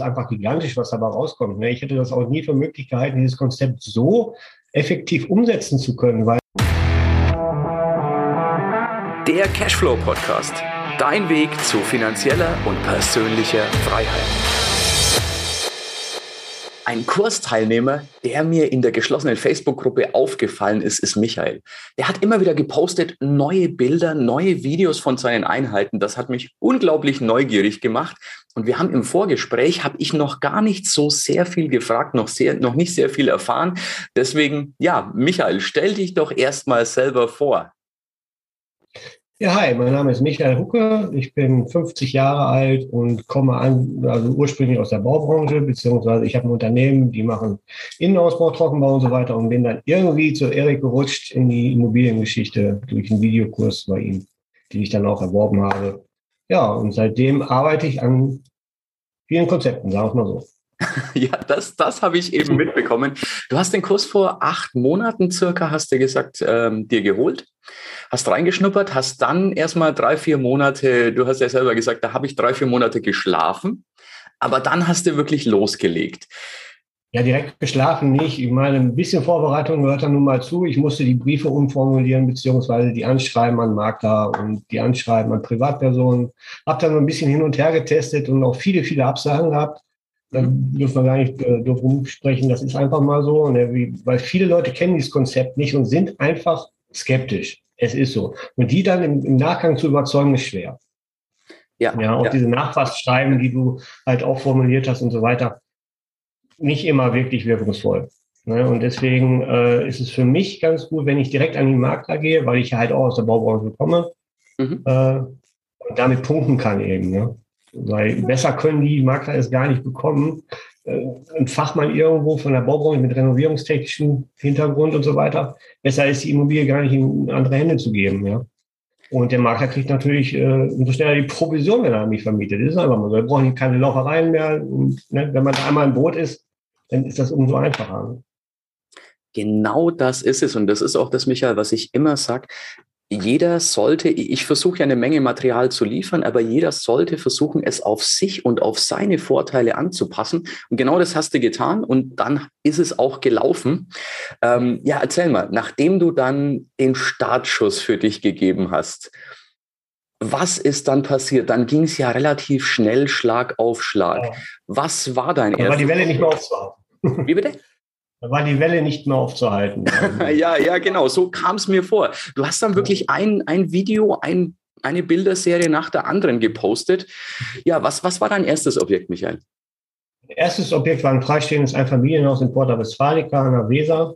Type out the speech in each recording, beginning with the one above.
ist einfach gigantisch, was dabei rauskommt. Ne? Ich hätte das auch nie für möglich gehalten, dieses Konzept so effektiv umsetzen zu können, weil der Cashflow Podcast. Dein Weg zu finanzieller und persönlicher Freiheit. Ein Kursteilnehmer, der mir in der geschlossenen Facebook-Gruppe aufgefallen ist, ist Michael. Der hat immer wieder gepostet neue Bilder, neue Videos von seinen Einheiten. Das hat mich unglaublich neugierig gemacht. Und wir haben im Vorgespräch, habe ich noch gar nicht so sehr viel gefragt, noch, sehr, noch nicht sehr viel erfahren. Deswegen, ja, Michael, stell dich doch erstmal selber vor. Ja, hi, mein Name ist Michael Hucke. Ich bin 50 Jahre alt und komme an, also ursprünglich aus der Baubranche, beziehungsweise ich habe ein Unternehmen, die machen Innenausbau, Trockenbau und so weiter und bin dann irgendwie zu Erik gerutscht in die Immobiliengeschichte durch einen Videokurs bei ihm, den ich dann auch erworben habe. Ja, und seitdem arbeite ich an vielen Konzepten, sagen wir mal so. Ja, das, das habe ich eben mitbekommen. Du hast den Kurs vor acht Monaten circa, hast du gesagt, ähm, dir geholt, hast reingeschnuppert, hast dann erstmal drei, vier Monate, du hast ja selber gesagt, da habe ich drei, vier Monate geschlafen, aber dann hast du wirklich losgelegt. Ja, direkt geschlafen nicht. Ich meine, ein bisschen Vorbereitung gehört da nun mal zu. Ich musste die Briefe umformulieren, beziehungsweise die Anschreiben an Makler und die Anschreiben an Privatpersonen. Hab dann ein bisschen hin und her getestet und auch viele, viele Absagen gehabt. Da dürfen wir gar nicht äh, drum sprechen. Das ist einfach mal so, ne, wie, weil viele Leute kennen dieses Konzept nicht und sind einfach skeptisch. Es ist so. Und die dann im, im Nachgang zu überzeugen, ist schwer. Ja, ja auch ja. diese Nachfassschreiben, die du halt auch formuliert hast und so weiter, nicht immer wirklich wirkungsvoll. Ne? Und deswegen äh, ist es für mich ganz gut, wenn ich direkt an den Makler gehe, weil ich halt auch aus der Baubranche komme mhm. äh, und damit punkten kann eben. Ne? Weil besser können die Makler es gar nicht bekommen. Äh, ein Fachmann irgendwo von der Baubranche mit renovierungstechnischem Hintergrund und so weiter. Besser ist die Immobilie gar nicht in andere Hände zu geben. Ja? Und der Makler kriegt natürlich äh, umso schneller die Provision, wenn er mich vermietet. Das ist einfach mal so. Er braucht keine Laufereien mehr. Und ne, wenn man da einmal im Boot ist, dann ist das umso einfacher. Genau das ist es. Und das ist auch das, Michael, was ich immer sage jeder sollte, ich versuche ja eine Menge Material zu liefern, aber jeder sollte versuchen, es auf sich und auf seine Vorteile anzupassen. Und genau das hast du getan und dann ist es auch gelaufen. Ähm, ja, erzähl mal, nachdem du dann den Startschuss für dich gegeben hast, was ist dann passiert? Dann ging es ja relativ schnell Schlag auf Schlag. Ja. Was war dein erstes? War die Welle nicht mehr aufzuhalten. Wie bitte? Da war die Welle nicht mehr aufzuhalten. ja, ja, genau. So kam es mir vor. Du hast dann wirklich ein, ein Video, ein, eine Bilderserie nach der anderen gepostet. Ja, was, was war dein erstes Objekt, Michael? Erstes Objekt war ein freistehendes Einfamilienhaus in Porta Westfalica an der Weser.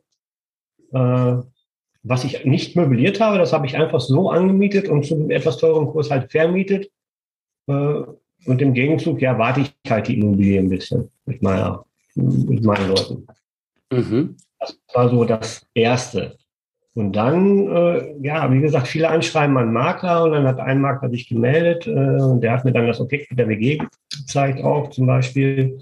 Äh, was ich nicht möbliert habe, das habe ich einfach so angemietet und zu einem etwas teureren Kurs halt vermietet. Äh, und im Gegenzug, ja, warte ich halt die Immobilie ein bisschen mit, meiner, mit meinen Leuten. Mhm. Das war so das Erste. Und dann, äh, ja, wie gesagt, viele Anschreiben an Makler und dann hat ein Makler sich gemeldet äh, und der hat mir dann das Objekt mit der WG gezeigt auch zum Beispiel.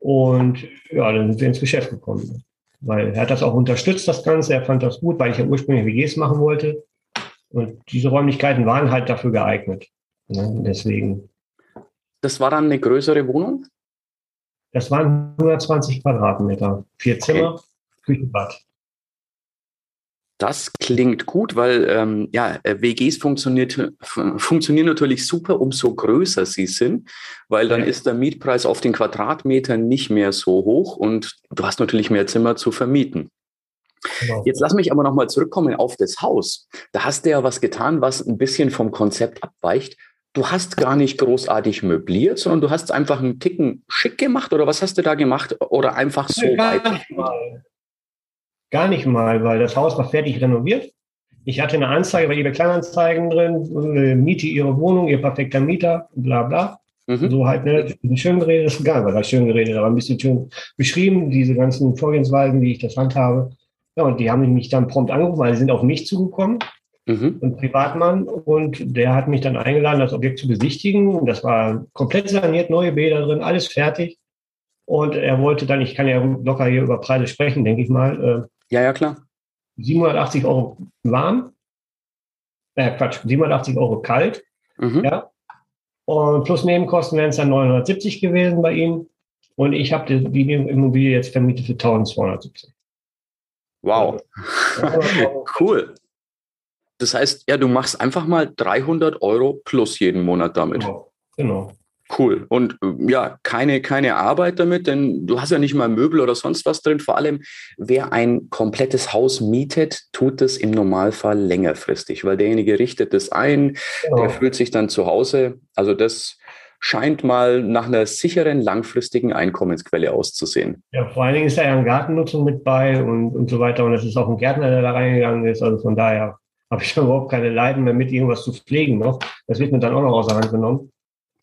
Und ja, dann sind wir ins Geschäft gekommen. Weil er hat das auch unterstützt, das Ganze. Er fand das gut, weil ich ja ursprünglich WGs machen wollte. Und diese Räumlichkeiten waren halt dafür geeignet. Ne? Deswegen. Das war dann eine größere Wohnung? Das waren 120 Quadratmeter, vier Zimmer, okay. Küche, Bad. Das klingt gut, weil ähm, ja, äh, WGs funktioniert, funktionieren natürlich super, umso größer sie sind, weil dann ja. ist der Mietpreis auf den Quadratmeter nicht mehr so hoch und du hast natürlich mehr Zimmer zu vermieten. Genau. Jetzt lass mich aber nochmal zurückkommen auf das Haus. Da hast du ja was getan, was ein bisschen vom Konzept abweicht du hast gar nicht großartig möbliert, sondern du hast einfach einen Ticken schick gemacht oder was hast du da gemacht oder einfach so ja, gar? Nicht mal. Gar nicht mal, weil das Haus war fertig renoviert. Ich hatte eine Anzeige bei eBay Kleinanzeigen drin, äh, miete ihre Wohnung, ihr perfekter Mieter, bla bla. Mhm. So halt, ne, schön geredet, ist egal, weil das schön geredet, aber ein bisschen schön beschrieben, diese ganzen Vorgehensweisen, wie ich das handhabe. Ja, und die haben mich dann prompt angerufen, weil sie sind auf mich zugekommen mhm. ein Privatmann. Und der hat mich dann eingeladen, das Objekt zu besichtigen. Das war komplett saniert, neue Bäder drin, alles fertig. Und er wollte dann, ich kann ja locker hier über Preise sprechen, denke ich mal. Äh, ja, ja, klar. 780 Euro warm. Äh, Quatsch, 780 Euro kalt. Mhm. Ja. Und plus Nebenkosten wären es dann 970 gewesen bei ihm. Und ich habe die, die Immobilie jetzt vermietet für 1270. Wow. cool. Das heißt, ja, du machst einfach mal 300 Euro plus jeden Monat damit. Genau. genau. Cool. Und ja, keine, keine Arbeit damit, denn du hast ja nicht mal Möbel oder sonst was drin. Vor allem, wer ein komplettes Haus mietet, tut das im Normalfall längerfristig, weil derjenige richtet das ein, genau. der fühlt sich dann zu Hause. Also das scheint mal nach einer sicheren, langfristigen Einkommensquelle auszusehen. Ja, vor allen Dingen ist da ja eine Gartennutzung mit bei und, und so weiter. Und es ist auch ein Gärtner, der da reingegangen ist. Also von daher habe ich überhaupt keine Leiden mehr mit, irgendwas zu pflegen noch. Das wird mir dann auch noch außer Hand genommen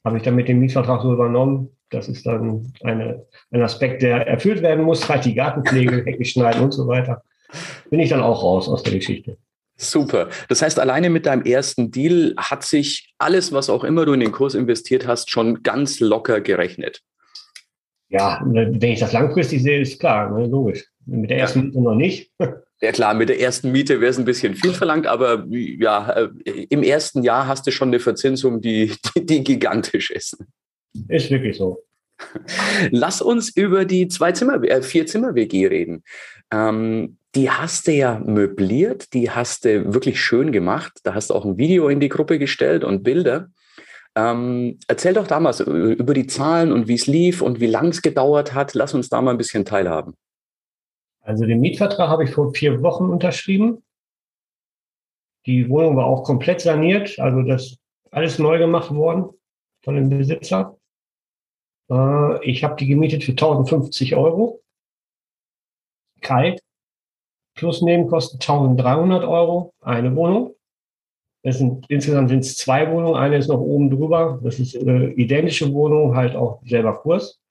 habe ich dann mit dem Mietvertrag so übernommen. Das ist dann eine, ein Aspekt, der erfüllt werden muss, halt die Gartenpflege, Hecke schneiden und so weiter. Bin ich dann auch raus aus der Geschichte. Super. Das heißt, alleine mit deinem ersten Deal hat sich alles, was auch immer du in den Kurs investiert hast, schon ganz locker gerechnet. Ja, wenn ich das langfristig sehe, ist klar, ne, logisch. Mit der ersten Miete noch nicht. Ja klar, mit der ersten Miete wäre es ein bisschen viel verlangt, aber ja, äh, im ersten Jahr hast du schon eine Verzinsung, die, die, die gigantisch ist. Ist wirklich so. Lass uns über die zwei Zimmer, äh, vier Zimmer WG reden. Ähm, die hast du ja möbliert, die hast du wirklich schön gemacht. Da hast du auch ein Video in die Gruppe gestellt und Bilder. Ähm, erzähl doch damals über die Zahlen und wie es lief und wie lang es gedauert hat. Lass uns da mal ein bisschen teilhaben. Also den Mietvertrag habe ich vor vier Wochen unterschrieben. Die Wohnung war auch komplett saniert, also das alles neu gemacht worden von dem Besitzer. Äh, ich habe die gemietet für 1050 Euro. Kalt. Plus Nebenkosten 1300 Euro. Eine Wohnung. Das sind, insgesamt sind es zwei Wohnungen. Eine ist noch oben drüber. Das ist eine identische Wohnung, halt auch selber Kurs.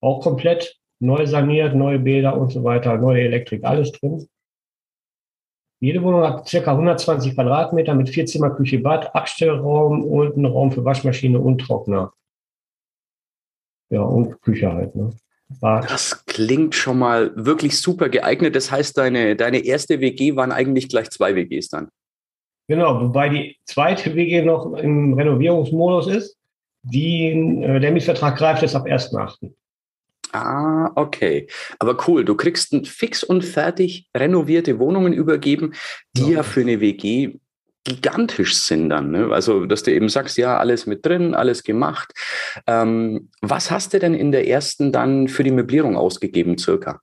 Auch komplett neu saniert, neue Bäder und so weiter, neue Elektrik, alles drin. Jede Wohnung hat circa 120 Quadratmeter mit vier Zimmer, Küche, Bad, Abstellraum und einen Raum für Waschmaschine und Trockner. Ja, und Küche halt. Ne? Bad. Das klingt schon mal wirklich super geeignet. Das heißt, deine, deine erste WG waren eigentlich gleich zwei WGs dann. Genau, wobei die zweite WG noch im Renovierungsmodus ist. Die, äh, der Mietvertrag greift jetzt ab 1.8. Ah, okay. Aber cool, du kriegst ein fix und fertig renovierte Wohnungen übergeben, die ja, ja für eine WG gigantisch sind dann. Ne? Also, dass du eben sagst, ja, alles mit drin, alles gemacht. Ähm, was hast du denn in der ersten dann für die Möblierung ausgegeben, circa?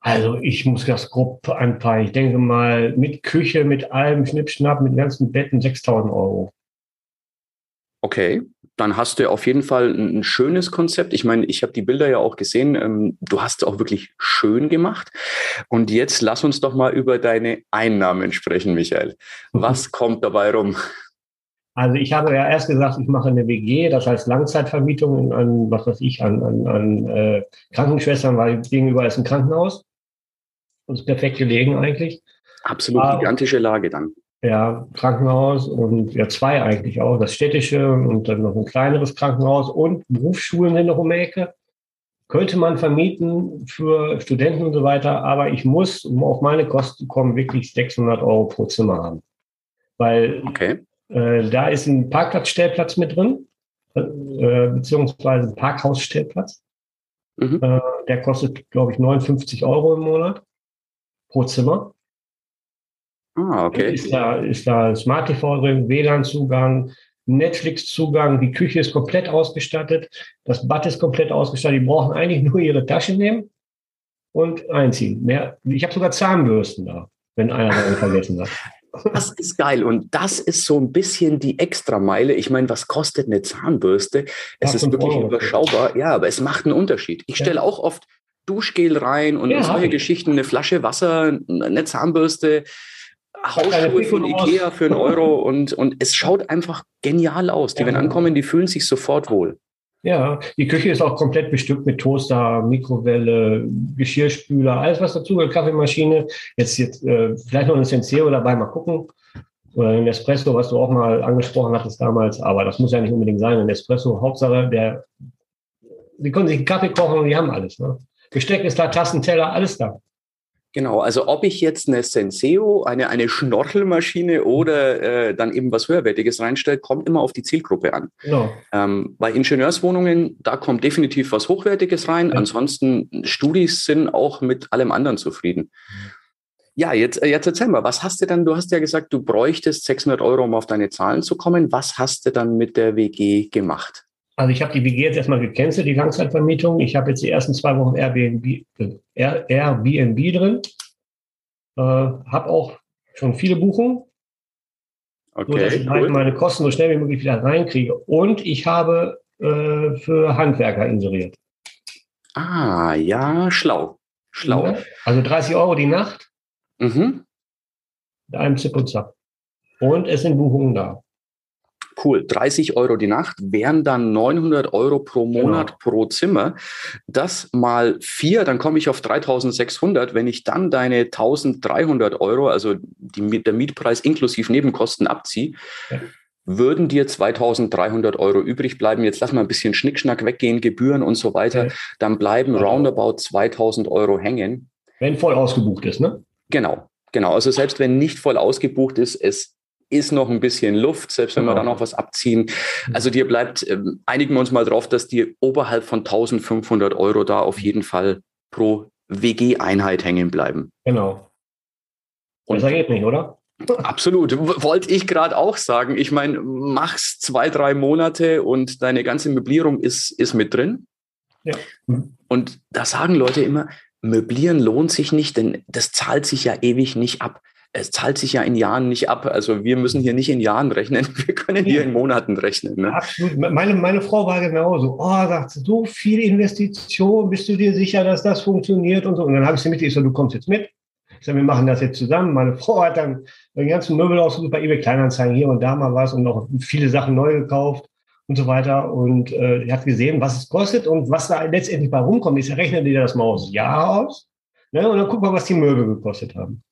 Also ich muss das grob anpeilen. Ich denke mal mit Küche, mit allem Schnippschnapp, mit ganzen Betten 6000 Euro. Okay, dann hast du auf jeden Fall ein, schönes Konzept. Ich meine, ich habe die Bilder ja auch gesehen. Ähm, du hast es auch wirklich schön gemacht. Und jetzt lass uns doch mal über deine Einnahmen sprechen, Michael. Was kommt dabei rum? Also ich habe ja erst gesagt, ich mache eine WG, das heißt Langzeitvermietung an, was weiß ich, an, an, an äh, Krankenschwestern, weil gegenüber ist ein Krankenhaus. Das ist perfekt gelegen eigentlich. Absolut Aber, gigantische Lage dann ja, Krankenhaus und ja, zwei eigentlich auch, das städtische und dann noch ein kleineres Krankenhaus und Berufsschulen sind noch um die Ecke. Könnte man vermieten für Studenten und so weiter, aber ich muss, um auf meine Kosten zu kommen, wirklich 600 Euro pro Zimmer haben. Weil okay. äh, da ist ein Parkplatzstellplatz mit drin, äh, beziehungsweise ein Parkhausstellplatz. Mhm. Äh, der kostet, glaube ich, 59 Euro im Monat pro Zimmer. Ah, okay. Ist da, ist da Smart TV drin, WLAN-Zugang, Netflix-Zugang, die Küche ist komplett ausgestattet, das Bad ist komplett ausgestattet. Die brauchen eigentlich nur ihre Tasche nehmen und einziehen. Mehr, ich habe sogar Zahnbürsten da, wenn einer daran vergessen hat. Das ist geil. Und das ist so ein bisschen die Extrameile. Ich meine, was kostet eine Zahnbürste? Es ist wirklich Euro. überschaubar. Ja, aber es macht einen Unterschied. Ich stelle auch oft Duschgel rein und ja, solche Geschichten, eine Flasche Wasser, eine Zahnbürste. Hausschuhe von Ikea für einen Euro und, und es schaut einfach genial aus. Die, ja. wenn ankommen, die fühlen sich sofort wohl. Ja, die Küche ist auch komplett bestückt mit Toaster, Mikrowelle, Geschirrspüler, alles was dazu gehört, Kaffeemaschine. Jetzt, jetzt äh, vielleicht noch ein Senseo dabei, mal gucken. Oder ein Espresso, was du auch mal angesprochen hattest damals, aber das muss ja nicht unbedingt sein. Ein Espresso, Hauptsache, der, die können sich einen Kaffee kochen und die haben alles. Ne? Besteck ist da, Tassen, Teller, alles da. Genau, also ob ich jetzt eine Senseo, eine, eine Schnorchelmaschine oder äh, dann eben was Höherwertiges reinstelle, kommt immer auf die Zielgruppe an. Genau. Ähm, bei Ingenieurswohnungen, da kommt definitiv was Hochwertiges rein. Ja. Ansonsten, Studis sind auch mit allem anderen zufrieden. Ja, jetzt, äh, jetzt erzähl mal, was hast du dann, du hast ja gesagt, du bräuchtest 600 Euro, um auf deine Zahlen zu kommen. Was hast du dann mit der WG gemacht? Also ich habe die WG jetzt erstmal gecancelt, die Langzeitvermietung. Ich habe jetzt die ersten zwei Wochen Airbnb, äh, Airbnb drin. Äh, habe auch schon viele Buchungen. Okay, so, dass ich halt cool. halt meine Kosten so schnell wie möglich wieder reinkriege. Und ich habe äh, für Handwerker inseriert. Ah, ja, schlau. Schlau. Ja, also 30 Euro die Nacht. Mhm. Mit einem Zip und Zap. Und es sind Buchungen da. Cool, 30 Euro die Nacht wären dann 900 Euro pro Monat genau. pro Zimmer. Das mal vier, dann komme ich auf 3600. Wenn ich dann deine 1300 Euro, also die, der Mietpreis inklusive Nebenkosten abziehe, ja. würden dir 2300 Euro übrig bleiben. Jetzt lass mal ein bisschen Schnickschnack weggehen, Gebühren und so weiter. Dann bleiben ja. roundabout 2000 Euro hängen. Wenn voll ausgebucht ist, ne? Genau. Genau, also selbst wenn nicht voll ausgebucht ist, es ist noch ein bisschen Luft, selbst wenn genau. wir da noch was abziehen. Mhm. Also dir bleibt, äh, einigen wir uns mal drauf, dass dir oberhalb von 1500 Euro da auf jeden Fall pro WG-Einheit hängen bleiben. Genau. Und Besser geht nicht, oder? Absolut. Wollte ich gerade auch sagen. Ich meine, mach's zwei, drei Monate und deine ganze Möblierung ist, ist mit drin. Ja. Und da sagen Leute immer, Möblieren lohnt sich nicht, denn das zahlt sich ja ewig nicht ab es zahlt sich ja in Jahren nicht ab. Also wir müssen hier nicht in Jahren rechnen, wir können hier in Monaten rechnen. Ne? Absolut. Meine, meine Frau war genauso. Oh, sagt so viele Investitionen, bist du dir sicher, dass das funktioniert und so. Und dann habe ich sie mit, ich so, du kommst jetzt mit. Ich sage, wir machen das jetzt zusammen. Meine Frau hat dann den ganzen Möbel ausgesucht bei eBay Kleinanzeigen hier und da mal was und noch viele Sachen neu gekauft und so weiter. Und äh, hat gesehen, was es kostet und was da letztendlich bei rumkommt. Ich rechne dir das mal aus Jahr aus. Ne? Und dann guck mal, was die Möbel gekostet haben.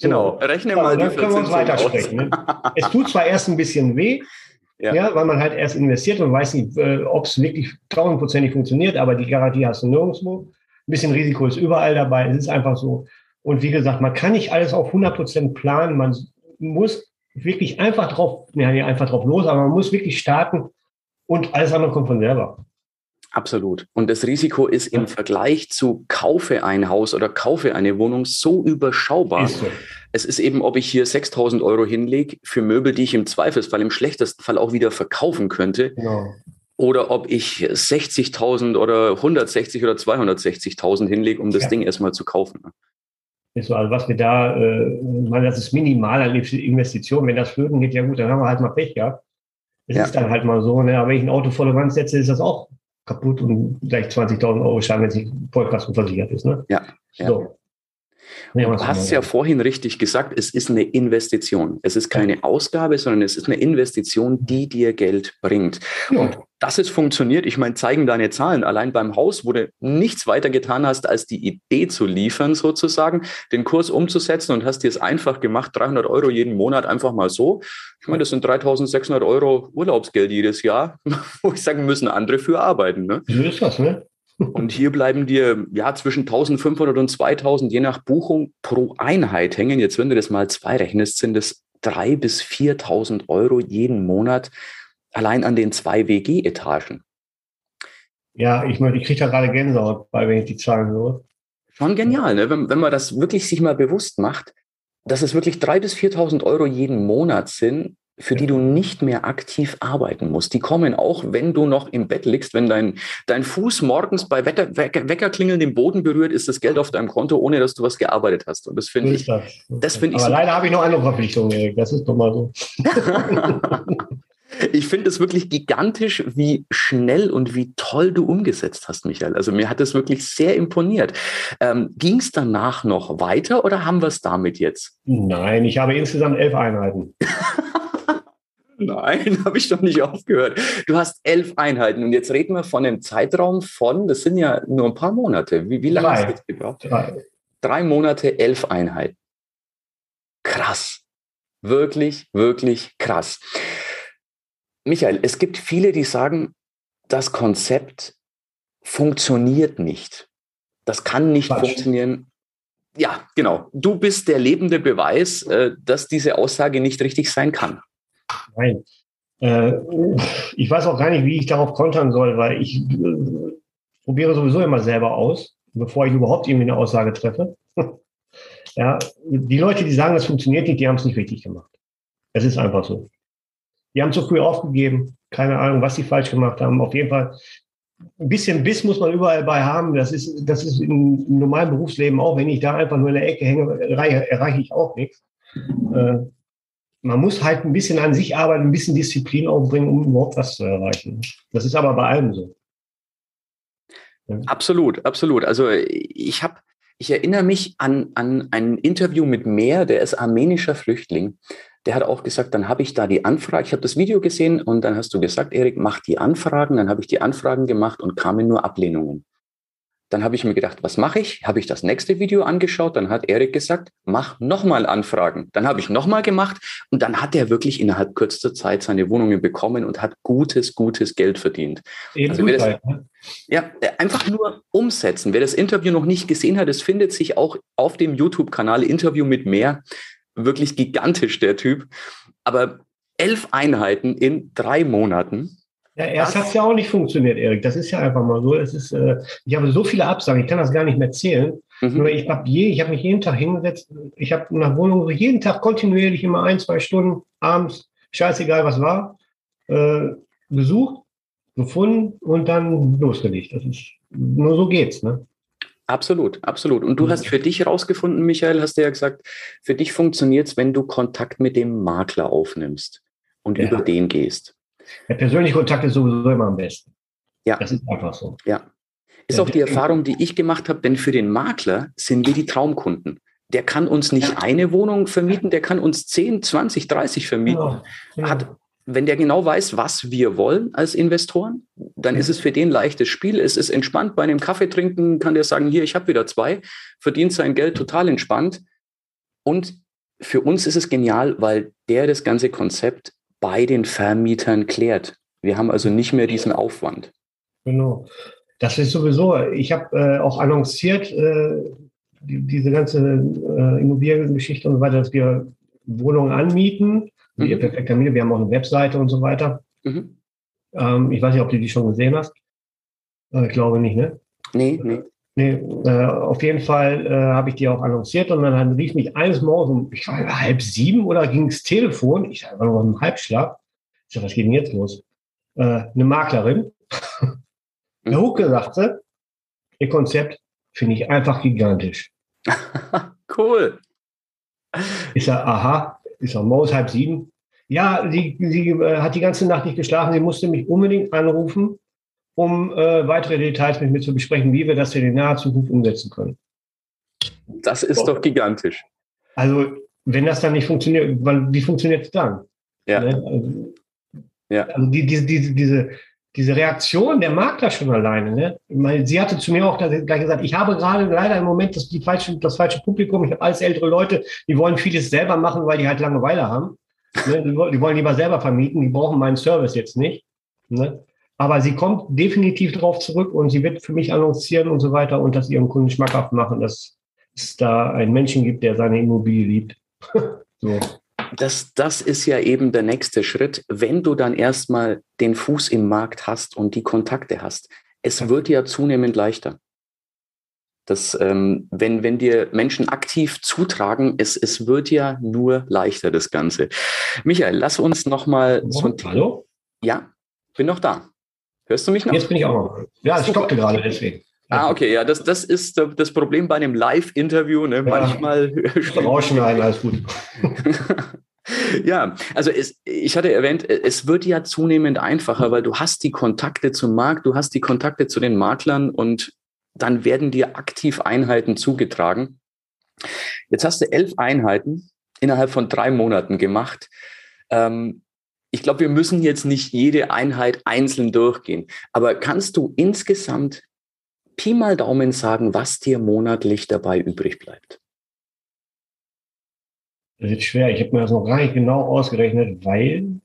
Genau, rechne mal die Dann können wir uns weitersprechen. Ne? es tut zwar erst ein bisschen weh, ja. ja. weil man halt erst investiert und weiß nicht, äh, ob es wirklich tausendprozentig funktioniert, aber die Garantie hast du nirgendwo. Ein bisschen Risiko ist überall dabei. Es ist einfach so. Und wie gesagt, man kann nicht alles auf 100 Prozent planen. Man muss wirklich einfach drauf, ja, nicht einfach drauf los, aber man muss wirklich starten und alles andere kommt von selber. Absolut. Und das Risiko ist im Vergleich zu kaufe ein Haus oder kaufe eine Wohnung so überschaubar. Ist so. Es ist eben, ob ich hier 6000 Euro hinlege für Möbel, die ich im Zweifelsfall, im schlechtesten Fall auch wieder verkaufen könnte. Genau. Oder ob ich 60.000 oder 160 oder 260.000 hinlege, um das ja. Ding erstmal zu kaufen. Ist so, also was wir da, äh, meine, das ist minimal an Investitionen. Wenn das flöten geht, ja gut, dann haben wir halt mal Pech gehabt. Das ja. ist dann halt mal so. Ne? Aber wenn ich ein Auto volle Wand setze, ist das auch kaputt und gleich 20.000 Euro Schaden, wenn es nicht vollkastenversichert ist. Ne? Ja. So. Ja. Du hast es ja vorhin richtig gesagt, es ist eine Investition. Es ist keine Ausgabe, sondern es ist eine Investition, die dir Geld bringt. Und dass es funktioniert, ich meine, zeigen deine Zahlen. Allein beim Haus, wo du nichts weiter getan hast, als die Idee zu liefern, sozusagen, den Kurs umzusetzen und hast dir es einfach gemacht, 300 Euro jeden Monat einfach mal so. Ich meine, das sind 3600 Euro Urlaubsgeld jedes Jahr, wo ich sagen müssen, andere für arbeiten. Ne? So ist das, ne? Und hier bleiben dir ja zwischen 1500 und 2000 je nach Buchung pro Einheit hängen. Jetzt, wenn du das mal zwei rechnest, sind es 3.000 bis 4.000 Euro jeden Monat allein an den zwei WG-Etagen. Ja, ich, ich kriege da gerade Gänsehaut bei, wenn ich die Zahlen höre. Schon genial, ne? wenn, wenn man das wirklich sich mal bewusst macht, dass es wirklich 3.000 bis 4.000 Euro jeden Monat sind, für die du nicht mehr aktiv arbeiten musst. Die kommen auch, wenn du noch im Bett liegst, wenn dein, dein Fuß morgens bei Wetter, Wecker, Weckerklingeln den Boden berührt, ist das Geld auf deinem Konto, ohne dass du was gearbeitet hast. Und das finde ich, das, das finde ich. Aber so leider habe ich noch andere Verpflichtungen, Erik. Das ist doch mal so. Ich finde es wirklich gigantisch, wie schnell und wie toll du umgesetzt hast, Michael. Also mir hat es wirklich sehr imponiert. Ähm, Ging es danach noch weiter oder haben wir es damit jetzt? Nein, ich habe insgesamt elf Einheiten. Nein, habe ich doch nicht aufgehört. Du hast elf Einheiten und jetzt reden wir von einem Zeitraum von, das sind ja nur ein paar Monate. Wie, wie lange Drei. hast du jetzt gebraucht? Drei. Drei Monate, elf Einheiten. Krass. Wirklich, wirklich krass. Michael, es gibt viele, die sagen, das Konzept funktioniert nicht. Das kann nicht Quatsch. funktionieren. ja, genau. Du bist der lebende Beweis, äh, dass diese Aussage nicht richtig sein kann. Nein. Äh, ich weiß auch gar nicht, wie ich darauf kontern soll, weil ich äh, probiere sowieso immer selber aus, bevor ich überhaupt irgendwie eine Aussage treffe. ja, die Leute, die sagen, das funktioniert nicht, die haben es nicht richtig gemacht. Es ist einfach so. Die haben zu früh aufgegeben. Keine Ahnung, was sie falsch gemacht haben. Auf jeden Fall ein bisschen Biss muss man überall bei haben. Das ist, das ist im normalen Berufsleben auch. Wenn ich da einfach nur in der Ecke hänge, erreiche, ich auch nichts. Äh, man muss halt ein bisschen an sich arbeiten, ein bisschen Disziplin aufbringen, um überhaupt was zu erreichen. Das ist aber bei allem so. Absolut, absolut. Also ich habe, ich erinnere mich an, an ein Interview mit Meer, der ist armenischer Flüchtling der hat auch gesagt, dann habe ich da die Anfrage, ich habe das Video gesehen und dann hast du gesagt, Erik, mach die Anfragen. Dann habe ich die Anfragen gemacht und kamen nur Ablehnungen. Dann habe ich mir gedacht, was mache ich? Habe ich das nächste Video angeschaut, dann hat Erik gesagt, mach nochmal Anfragen. Dann habe ich nochmal gemacht und dann hat er wirklich innerhalb kürzester Zeit seine Wohnungen bekommen und hat gutes, gutes Geld verdient. Eben also das, ne? Ja, einfach nur umsetzen. Wer das Interview noch nicht gesehen hat, es findet sich auch auf dem YouTube-Kanal Interview mit mehr wirklich gigantisch, der Typ. Aber elf Einheiten in drei Monaten. Ja, erst hat es ja auch nicht funktioniert, Erik. Das ist ja einfach mal so. Es ist, äh, ich habe so viele Absagen, ich kann das gar nicht mehr zählen. Mhm. Nur ich habe je, ich habe mich jeden Tag hingesetzt. Ich habe nach Wohnung jeden Tag kontinuierlich immer ein, zwei Stunden abends, scheißegal was war, äh, besucht, gefunden und dann losgelegt. Das ist nur so geht's, ne? Absolut, absolut. Und du mhm. hast für dich herausgefunden, Michael, hast du ja gesagt, für dich funktioniert es, wenn du Kontakt mit dem Makler aufnimmst und ja. über den gehst. Der persönliche Kontakt ist sowieso immer am besten. Ja. Das ist einfach so. Ja. Ist auch die Erfahrung, die ich gemacht habe, denn für den Makler sind wir die Traumkunden. Der kann uns nicht eine Wohnung vermieten, der kann uns 10, 20, 30 vermieten. Genau. Hat wenn der genau weiß, was wir wollen als Investoren, dann ist es für den leichtes Spiel. Es ist entspannt. Bei einem Kaffee trinken kann der sagen, hier, ich habe wieder zwei, verdient sein Geld total entspannt. Und für uns ist es genial, weil der das ganze Konzept bei den Vermietern klärt. Wir haben also nicht mehr diesen Aufwand. Genau. Das ist sowieso, ich habe äh, auch annonciert, äh, die, diese ganze äh, Immobiliengeschichte und so weiter, dass wir Wohnungen anmieten mhm. ihr perfekter Mieter. Wir haben auch eine Webseite und so weiter. Mhm. Ähm, ich weiß nicht, ob du die schon gesehen hast. Äh, ich glaube nicht, ne? Nee, nee. Nee, äh, auf jeden Fall äh, habe ich die auch annonciert und dann rief mich eines Morgens um, ich glaube, halb sieben oder ging das Telefon, ich war noch im Halbschlaf. Ich sag, was geht denn jetzt los? Äh, eine Maklerin. Der mhm. Hucke sagte, ihr Konzept finde ich einfach gigantisch. cool. Ich sage, aha, ich sage, morgens halb sieben. Ja, sie, sie äh, hat die ganze Nacht nicht geschlafen. Sie musste mich unbedingt anrufen, um äh, weitere Details mit mir zu besprechen, wie wir das in naher Zukunft umsetzen können. Das ist so. doch gigantisch. Also, wenn das dann nicht funktioniert, wie funktioniert es dann? Ja. Ne? Also, ja. Also die, diese, diese, diese, diese Reaktion der Makler schon alleine. Ne? Meine, sie hatte zu mir auch gleich gesagt, ich habe gerade leider im Moment das, die falsche, das falsche Publikum. Ich habe alles ältere Leute, die wollen vieles selber machen, weil die halt Langeweile haben. Ne? Die, die, wollen lieber selber vermieten, die brauchen meinen Service jetzt nicht. Ne? Aber sie kommt definitiv darauf zurück und sie wird für mich annoncieren und so weiter und das ihren Kunden schmackhaft machen, dass es da einen Menschen gibt, der seine Immobilie liebt. so das, das ist ja eben der nächste Schritt, wenn du dann erstmal den Fuß im Markt hast und die Kontakte hast. Es wird ja zunehmend leichter. Das, ähm, wenn, wenn dir Menschen aktiv zutragen, es, es wird ja nur leichter, das Ganze. Michael, lass uns nochmal so ein Hallo? Ja, bin noch da. Hörst du mich noch? Jetzt bin ich auch noch. Ja, ich stoppte gerade deswegen. Ah, okay, ja, das, das ist das Problem bei einem Live-Interview. Ne? Ja, Manchmal. Rausschneiden, alles gut. ja, also es, ich hatte erwähnt, es wird ja zunehmend einfacher, weil du hast die Kontakte zum Markt, du hast die Kontakte zu den Maklern und dann werden dir aktiv Einheiten zugetragen. Jetzt hast du elf Einheiten innerhalb von drei Monaten gemacht. Ähm, ich glaube, wir müssen jetzt nicht jede Einheit einzeln durchgehen, aber kannst du insgesamt Pi mal Daumen sagen, was dir monatlich dabei übrig bleibt? Das ist schwer. Ich habe mir das noch gar nicht genau ausgerechnet, weil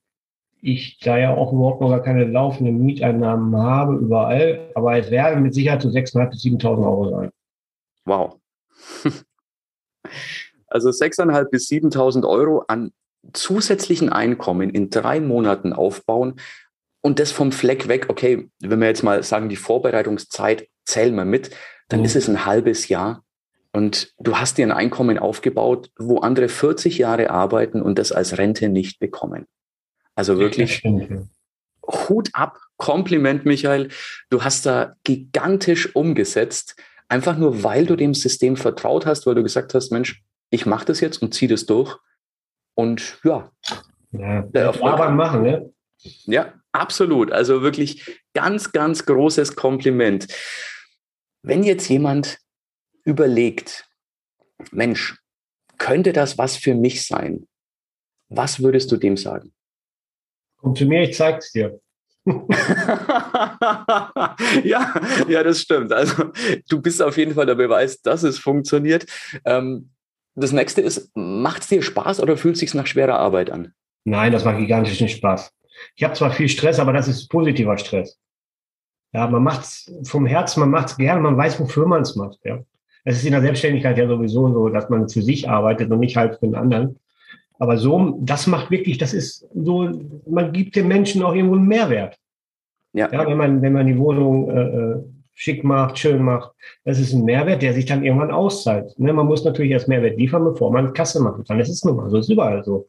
ich da ja auch überhaupt noch gar keine laufenden Mieteinnahmen habe überall. Aber es werden mit Sicherheit so 6.500 bis 7.000 Euro sein. Wow. Also 6.500 bis 7.000 Euro an zusätzlichen Einkommen in drei Monaten aufbauen und das vom Fleck weg. Okay, wenn wir jetzt mal sagen, die Vorbereitungszeit zählen wir mit, dann mhm. ist es ein halbes Jahr. Und du hast dir ein Einkommen aufgebaut, wo andere 40 Jahre arbeiten und das als Rente nicht bekommen. Also wirklich Hut ab, Kompliment, Michael. Du hast da gigantisch umgesetzt, einfach nur weil du dem System vertraut hast, weil du gesagt hast, Mensch, ich mache das jetzt und ziehe das durch. Und ja, ja Arbeit machen, ne? Ja, absolut. Also wirklich ganz, ganz großes Kompliment. Wenn jetzt jemand überlegt, Mensch, könnte das was für mich sein? Was würdest du dem sagen? Komm zu mir, ich zeig's dir. ja, ja, das stimmt. Also du bist auf jeden Fall der Beweis, dass es funktioniert. Ähm, das nächste ist, macht es dir Spaß oder fühlt es sich nach schwerer Arbeit an? Nein, das macht gigantischen Spaß. Ich habe zwar viel Stress, aber das ist positiver Stress. Ja, man macht es vom Herzen, man macht es gerne, man weiß, wofür man es macht. Ja. Es ist in der Selbstständigkeit ja sowieso so, dass man für sich arbeitet und nicht halt für den anderen. Aber so, das macht wirklich, das ist so, man gibt dem Menschen auch irgendwo einen Mehrwert. Ja. ja wenn man, wenn man die Wohnung äh, äh, schick macht, schön macht, das ist ein Mehrwert, der sich dann irgendwann auszahlt. Ne? Man muss natürlich erst Mehrwert liefern, bevor man Kasse machen kann. Das ist nun mal so, das ist überall so.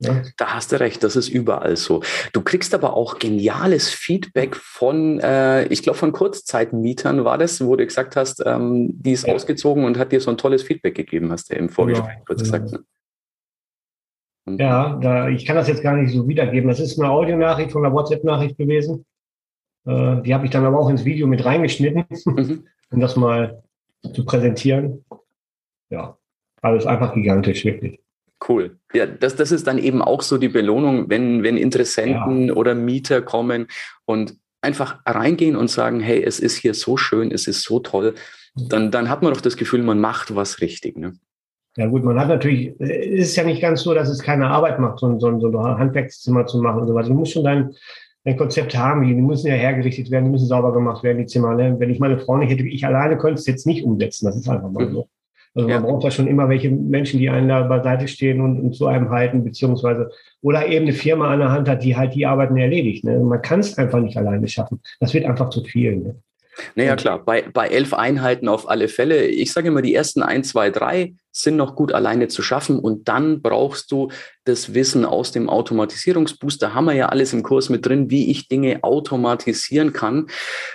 Ja. Da hast du recht, das ist überall so. Du kriegst aber auch geniales Feedback von, äh, ich glaube, von Kurzzeitmietern war das, wo du gesagt hast, ähm, die ist ja. ausgezogen und hat dir so ein tolles Feedback gegeben, hast du im Vorgespräch genau. kurz gesagt. Ne? Ja, da, ich kann das jetzt gar nicht so wiedergeben. Das ist eine Audionachricht von einer WhatsApp-Nachricht gewesen. Äh, die habe ich dann aber auch ins Video mit reingeschnitten, mhm. um das mal zu präsentieren. Ja, alles einfach gigantisch, wirklich. Cool. Ja, das, das ist dann eben auch so die Belohnung, wenn, wenn Interessenten ja. oder Mieter kommen und einfach reingehen und sagen, hey, es ist hier so schön, es ist so toll, dann, dann hat man doch das Gefühl, man macht was richtig. Ne? Ja gut, man hat natürlich, es ist ja nicht ganz so, dass es keine Arbeit macht, so, so, so ein Handwerkszimmer zu machen und so weiter. Du musst schon dein, dein Konzept haben, die müssen ja hergerichtet werden, die müssen sauber gemacht werden, die Zimmer. Ne? Wenn ich meine Frau nicht hätte, ich alleine könnte es jetzt nicht umsetzen, das ist einfach mal so. Also man ja. braucht ja schon immer welche Menschen, die einen da beiseite stehen und, und zu einem halten, beziehungsweise oder eben eine Firma an der Hand hat, die halt die Arbeiten erledigt. Ne? Man kann es einfach nicht alleine schaffen. Das wird einfach zu viel. Ne? Naja, klar, bei, bei elf Einheiten auf alle Fälle. Ich sage immer, die ersten ein, zwei, drei sind noch gut alleine zu schaffen und dann brauchst du das Wissen aus dem Automatisierungsbooster. Haben wir ja alles im Kurs mit drin, wie ich Dinge automatisieren kann.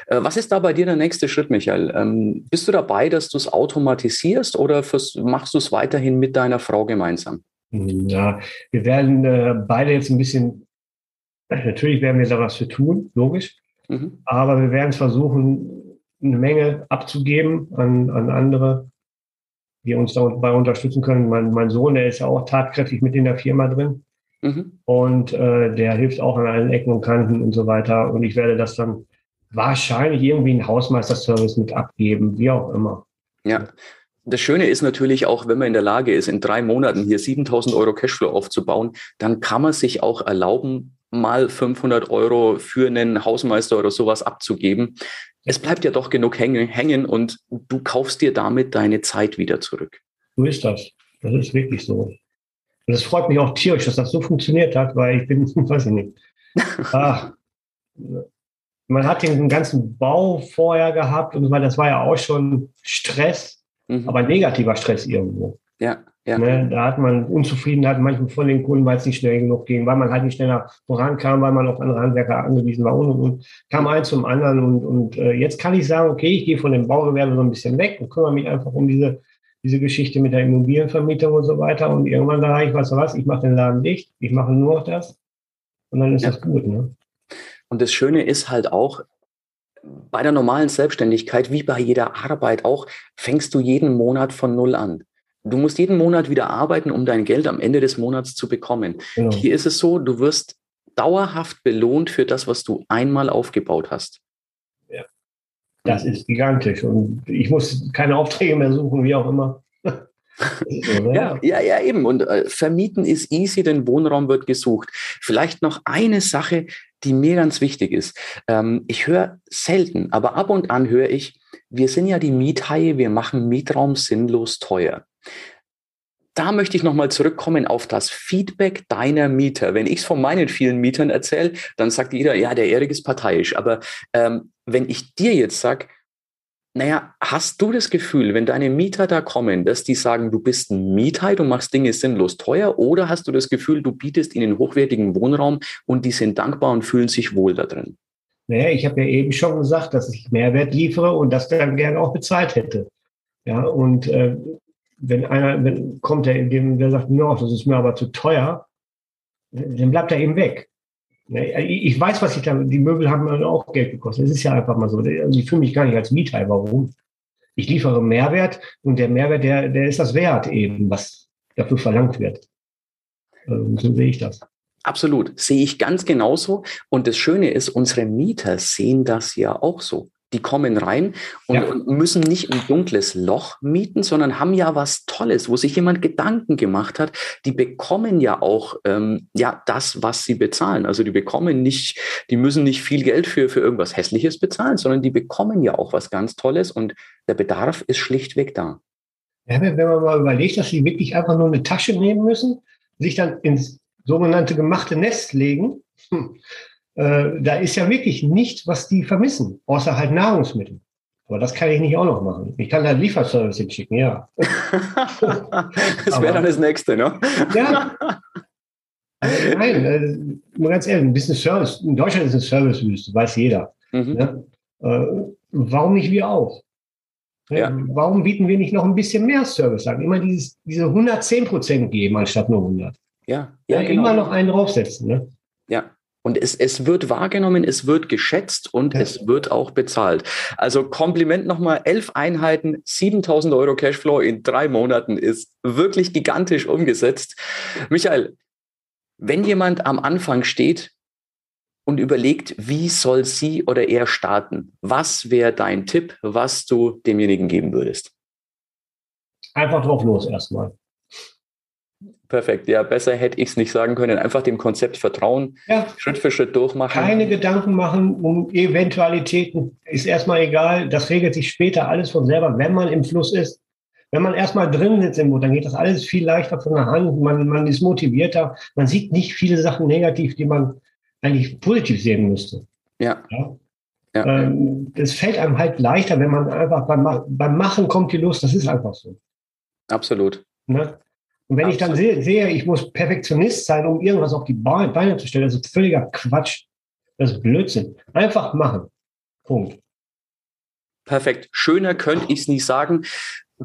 Äh, was ist da bei dir der nächste Schritt, Michael? Ähm, bist du dabei, dass du es automatisierst oder machst du es weiterhin mit deiner Frau gemeinsam? Ja, wir werden äh, beide jetzt ein bisschen, natürlich werden wir da was für tun, logisch. Mhm. Aber wir werden es versuchen, eine Menge abzugeben an, an andere, die uns dabei unterstützen können. Mein, mein Sohn, der ist ja auch tatkräftig mit in der Firma drin. Mhm. Und äh, der hilft auch an allen Ecken und Kanten und so weiter. Und ich werde das dann wahrscheinlich irgendwie einen Hausmeisterservice mit abgeben, wie auch immer. Ja. Das Schöne ist natürlich auch, wenn man in der Lage ist, in drei Monaten hier 7000 Euro Cashflow aufzubauen, dann kann man sich auch erlauben, mal 500 Euro für einen Hausmeister oder sowas abzugeben. Es bleibt ja doch genug hängen und du kaufst dir damit deine Zeit wieder zurück. So ist das. Das ist wirklich so. Und es freut mich auch tierisch, dass das so funktioniert hat, weil ich bin, weiß ich nicht. ah, man hat den ganzen Bau vorher gehabt und das war ja auch schon Stress, mhm. aber negativer Stress irgendwo. Ja. Ja. Ne, da hat man Unzufriedenheit manchmal von den Kunden, weil es nicht schnell genug ging, weil man halt nicht schneller vorankam, weil man auf andere Handwerker angewiesen war und, und, und kam eins zum anderen. Und, und äh, jetzt kann ich sagen, okay, ich gehe von dem Baugewerbe so ein bisschen weg und kümmere mich einfach um diese, diese Geschichte mit der Immobilienvermietung und so weiter. Und irgendwann sage ich, weißt du was, ich mache den Laden dicht, ich mache nur noch das und dann ist ja. das gut. Ne? Und das Schöne ist halt auch, bei der normalen Selbstständigkeit, wie bei jeder Arbeit auch, fängst du jeden Monat von Null an. Du musst jeden Monat wieder arbeiten, um dein Geld am Ende des Monats zu bekommen. Genau. Hier ist es so, du wirst dauerhaft belohnt für das, was du einmal aufgebaut hast. Ja, das ist gigantisch. Und ich muss keine Aufträge mehr suchen, wie auch immer. so, ja, ja, ja, eben. Und äh, vermieten ist easy, denn Wohnraum wird gesucht. Vielleicht noch eine Sache, die mir ganz wichtig ist. Ähm, ich höre selten, aber ab und an höre ich, wir sind ja die Miethaie, wir machen Mietraum sinnlos teuer. Da möchte ich nochmal zurückkommen auf das Feedback deiner Mieter. Wenn ich es von meinen vielen Mietern erzähle, dann sagt jeder, ja, der Erik ist parteiisch. Aber ähm, wenn ich dir jetzt sage, naja, hast du das Gefühl, wenn deine Mieter da kommen, dass die sagen, du bist ein Miethai, du machst Dinge sinnlos teuer, oder hast du das Gefühl, du bietest ihnen hochwertigen Wohnraum und die sind dankbar und fühlen sich wohl da drin? Naja, ich habe ja eben schon gesagt, dass ich Mehrwert liefere und das dann gerne auch bezahlt hätte. Ja, und äh, wenn einer, wenn kommt der, der sagt, no, das ist mir aber zu teuer, dann bleibt er eben weg. Ich weiß, was ich da, die Möbel haben auch Geld gekostet. Das ist ja einfach mal so. Also ich fühle mich gar nicht als Mieter. Warum? Ich liefere Mehrwert und der Mehrwert, der, der ist das wert eben, was dafür verlangt wird. Also so sehe ich das. Absolut, sehe ich ganz genauso. Und das Schöne ist, unsere Mieter sehen das ja auch so. Die kommen rein und, ja. und, müssen nicht ein dunkles Loch mieten, sondern haben ja was Tolles, wo sich jemand Gedanken gemacht hat. Die bekommen ja auch ähm, ja das, was sie bezahlen. Also die bekommen nicht, die müssen nicht viel Geld für für irgendwas Hässliches bezahlen, sondern die bekommen ja auch was ganz Tolles und der Bedarf ist schlichtweg da. Ja, wenn man mal überlegt, dass sie wirklich einfach nur eine Tasche nehmen müssen, sich dann ins sogenannte gemachte Nest legen. Hm äh, da ist ja wirklich nichts, was die vermissen, außer halt Nahrungsmittel. Aber das kann ich nicht auch noch machen. Ich kann da Lieferservice hinschicken, ja. das wäre dann das nächste, ne? ja. Also nein, äh, mal ganz ehrlich, ein bisschen Service. In Deutschland ist es Servicewüste, weiß jeder. Mhm. Ne? Äh, warum nicht wir auch? Ne? Ja. Warum bieten wir nicht noch ein bisschen mehr Service an? Immer dieses, diese 110 Prozent geben anstatt nur 100. Ja, ja, ja genau. immer noch einen draufsetzen. Ne? Und es, es wird wahrgenommen, es wird geschätzt und ja. es wird auch bezahlt. Also Kompliment nochmal, elf Einheiten, 7000 Euro Cashflow in drei Monaten ist wirklich gigantisch umgesetzt. Michael, wenn jemand am Anfang steht und überlegt, wie soll sie oder er starten, was wäre dein Tipp, was du demjenigen geben würdest? Einfach drauf los erstmal. Perfekt, ja, besser hätte ich es nicht sagen können. Einfach dem Konzept vertrauen, ja. Schritt für Schritt durchmachen. Keine Gedanken machen um Eventualitäten, ist erstmal egal. Das regelt sich später alles von selber, wenn man im Fluss ist. Wenn man erstmal drin sitzt im Boot, dann geht das alles viel leichter von der Hand. Man, man ist motivierter. Man sieht nicht viele Sachen negativ, die man eigentlich positiv sehen müsste. Ja. ja? ja. Ähm, das fällt einem halt leichter, wenn man einfach beim, beim Machen kommt die Lust. Das ist einfach so. Absolut. Ne? Und wenn Absolut. ich dann sehe, ich muss Perfektionist sein, um irgendwas auf die Beine zu stellen, das ist völliger Quatsch. Das ist Blödsinn. Einfach machen. Punkt. Perfekt. Schöner könnte ich es nicht sagen.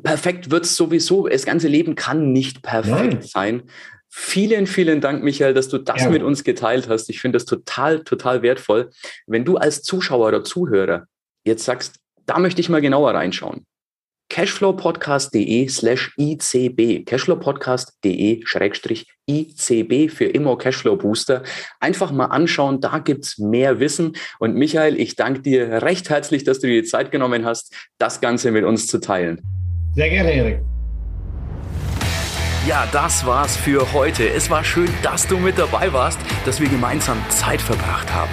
Perfekt wird es sowieso. Das ganze Leben kann nicht perfekt Nein. sein. Vielen, vielen Dank, Michael, dass du das ja. mit uns geteilt hast. Ich finde das total, total wertvoll. Wenn du als Zuschauer oder Zuhörer jetzt sagst, da möchte ich mal genauer reinschauen cashflowpodcast.de slash ICB, cashflowpodcast.de schrägstrich ICB für Immo Cashflow Booster. Einfach mal anschauen, da gibt's mehr Wissen. Und Michael, ich danke dir recht herzlich, dass du dir die Zeit genommen hast, das Ganze mit uns zu teilen. Sehr gerne, Erik. Ja, das war's für heute. Es war schön, dass du mit dabei warst, dass wir gemeinsam Zeit verbracht haben.